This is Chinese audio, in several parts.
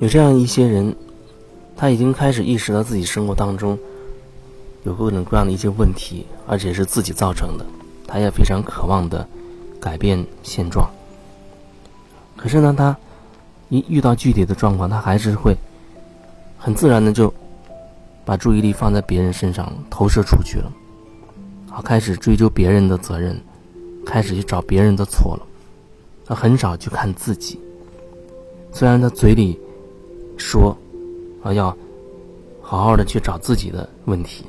有这样一些人，他已经开始意识到自己生活当中有各种各样的一些问题，而且是自己造成的，他也非常渴望的改变现状。可是呢，他一遇到具体的状况，他还是会很自然的就把注意力放在别人身上，投射出去了，好开始追究别人的责任，开始去找别人的错了，他很少去看自己。虽然他嘴里说啊要好好的去找自己的问题，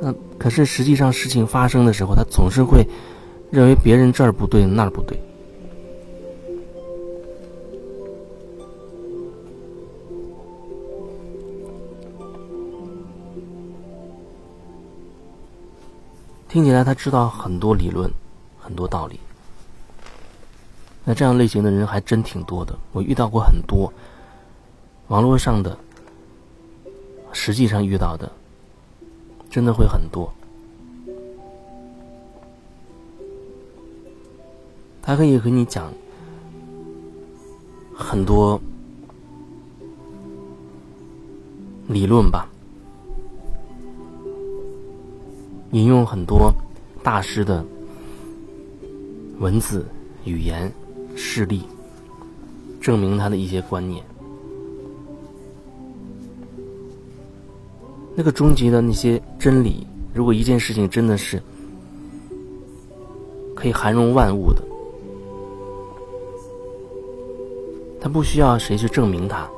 那可是实际上事情发生的时候，他总是会认为别人这儿不对那儿不对。听起来他知道很多理论，很多道理。那这样类型的人还真挺多的，我遇到过很多。网络上的，实际上遇到的，真的会很多。他可以和你讲很多理论吧。引用很多大师的文字、语言、事例，证明他的一些观念。那个终极的那些真理，如果一件事情真的是可以涵容万物的，他不需要谁去证明它，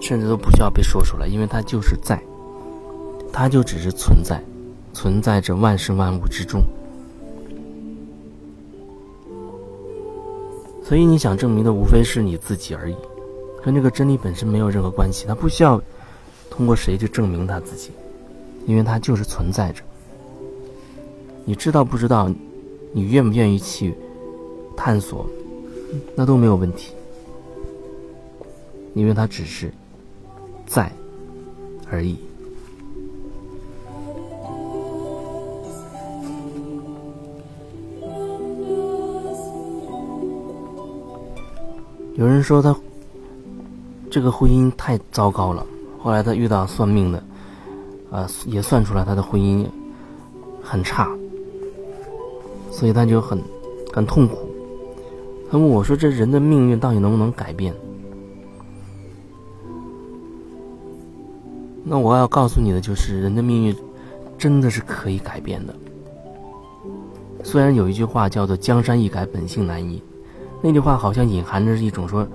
甚至都不需要被说出来，因为它就是在，它就只是存在。存在着万事万物之中，所以你想证明的无非是你自己而已，跟这个真理本身没有任何关系。他不需要通过谁去证明他自己，因为他就是存在着。你知道不知道？你愿不愿意去探索？那都没有问题，因为它只是在而已。有人说他这个婚姻太糟糕了，后来他遇到算命的，啊，也算出来他的婚姻很差，所以他就很很痛苦。他问我说：“这人的命运到底能不能改变？”那我要告诉你的就是，人的命运真的是可以改变的。虽然有一句话叫做“江山易改，本性难移”。那句话好像隐含着一种说，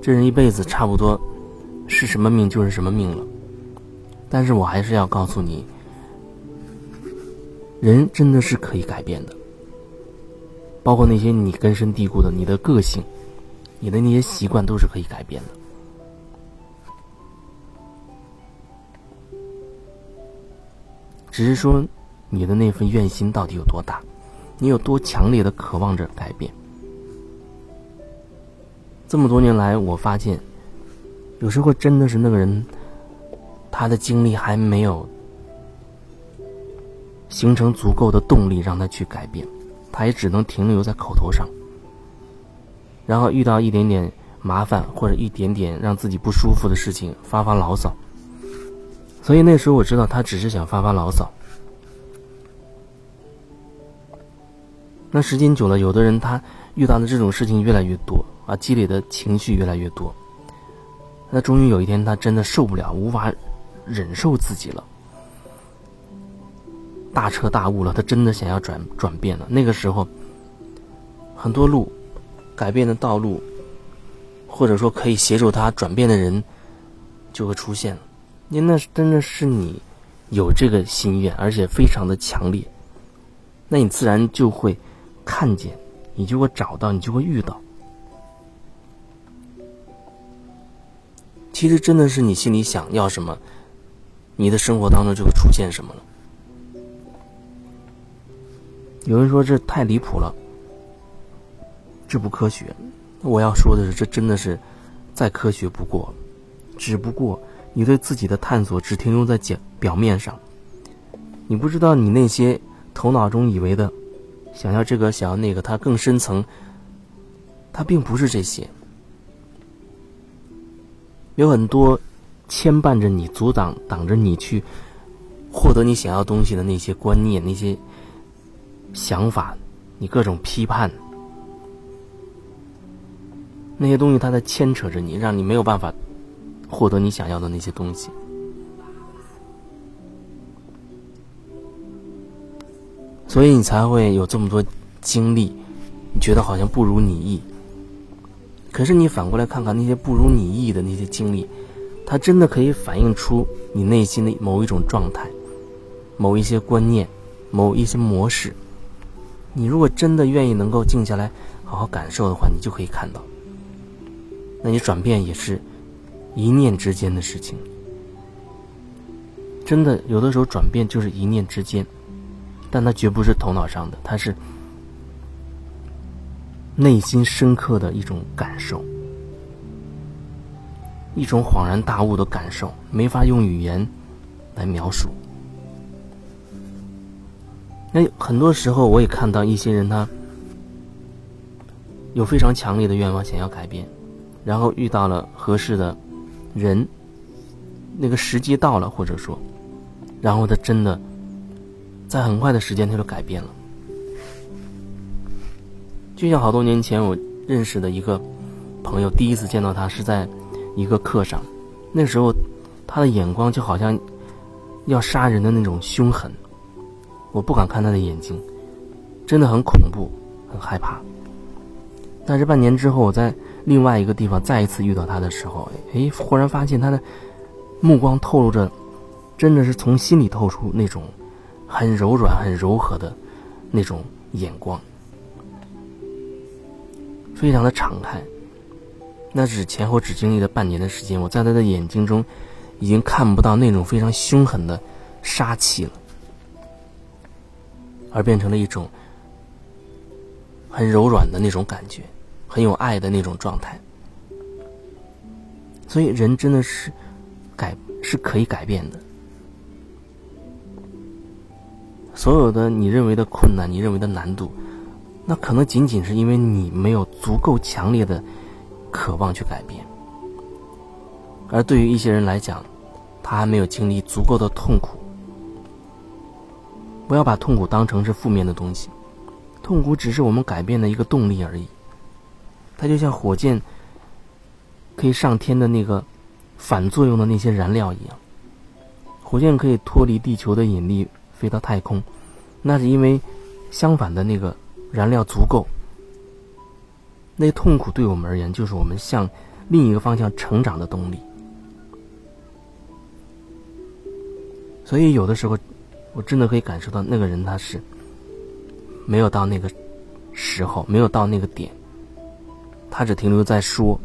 这人一辈子差不多是什么命就是什么命了。但是我还是要告诉你，人真的是可以改变的，包括那些你根深蒂固的你的个性，你的那些习惯都是可以改变的。只是说，你的那份愿心到底有多大，你有多强烈的渴望着改变。这么多年来，我发现，有时候真的是那个人，他的精力还没有形成足够的动力让他去改变，他也只能停留在口头上，然后遇到一点点麻烦或者一点点让自己不舒服的事情发发牢骚。所以那时候我知道他只是想发发牢骚。那时间久了，有的人他遇到的这种事情越来越多。啊，积累的情绪越来越多。那终于有一天，他真的受不了，无法忍受自己了，大彻大悟了。他真的想要转转变了。那个时候，很多路改变的道路，或者说可以协助他转变的人，就会出现了。因为那真的是你有这个心愿，而且非常的强烈，那你自然就会看见，你就会找到，你就会遇到。其实真的是你心里想要什么，你的生活当中就会出现什么了。有人说这太离谱了，这不科学。我要说的是，这真的是再科学不过。只不过你对自己的探索只停留在表表面上，你不知道你那些头脑中以为的想要这个想要那个，它更深层，它并不是这些。有很多牵绊着你、阻挡挡着你去获得你想要东西的那些观念、那些想法，你各种批判，那些东西它在牵扯着你，让你没有办法获得你想要的那些东西。所以你才会有这么多经历，你觉得好像不如你意。可是你反过来看看那些不如你意的那些经历，它真的可以反映出你内心的某一种状态、某一些观念、某一些模式。你如果真的愿意能够静下来好好感受的话，你就可以看到。那你转变也是一念之间的事情。真的，有的时候转变就是一念之间。但它绝不是头脑上的，它是内心深刻的一种感受，一种恍然大悟的感受，没法用语言来描述。那很多时候，我也看到一些人，他有非常强烈的愿望，想要改变，然后遇到了合适的人，那个时机到了，或者说，然后他真的。在很快的时间，他就改变了。就像好多年前我认识的一个朋友，第一次见到他是在一个课上，那时候他的眼光就好像要杀人的那种凶狠，我不敢看他的眼睛，真的很恐怖，很害怕。但是半年之后，我在另外一个地方再一次遇到他的时候，哎，忽然发现他的目光透露着，真的是从心里透出那种。很柔软、很柔和的那种眼光，非常的敞开。那只前后只经历了半年的时间，我在他的眼睛中已经看不到那种非常凶狠的杀气了，而变成了一种很柔软的那种感觉，很有爱的那种状态。所以，人真的是改是可以改变的。所有的你认为的困难，你认为的难度，那可能仅仅是因为你没有足够强烈的渴望去改变。而对于一些人来讲，他还没有经历足够的痛苦。不要把痛苦当成是负面的东西，痛苦只是我们改变的一个动力而已。它就像火箭可以上天的那个反作用的那些燃料一样，火箭可以脱离地球的引力。飞到太空，那是因为相反的那个燃料足够。那痛苦对我们而言，就是我们向另一个方向成长的动力。所以有的时候，我真的可以感受到那个人他是没有到那个时候，没有到那个点，他只停留在说，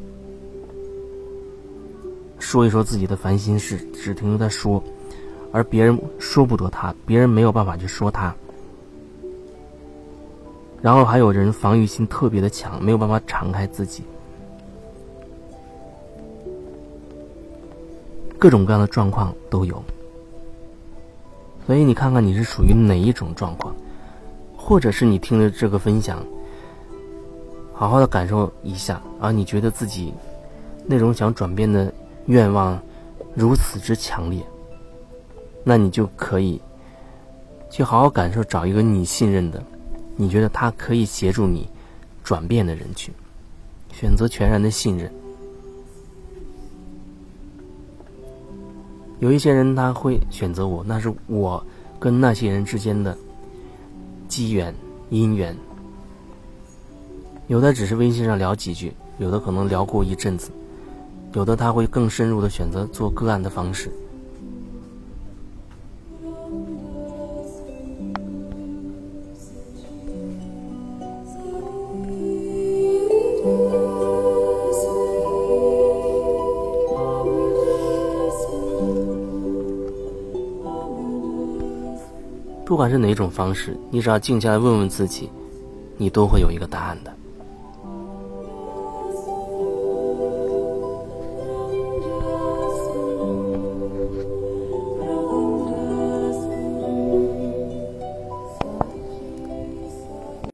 说一说自己的烦心事，只停留在说。而别人说不得他，别人没有办法去说他，然后还有人防御心特别的强，没有办法敞开自己，各种各样的状况都有。所以你看看你是属于哪一种状况，或者是你听了这个分享，好好的感受一下，而你觉得自己那种想转变的愿望如此之强烈。那你就可以去好好感受，找一个你信任的，你觉得他可以协助你转变的人群，选择全然的信任。有一些人他会选择我，那是我跟那些人之间的机缘姻缘。有的只是微信上聊几句，有的可能聊过一阵子，有的他会更深入的选择做个案的方式。不管是哪种方式，你只要静下来问问自己，你都会有一个答案的。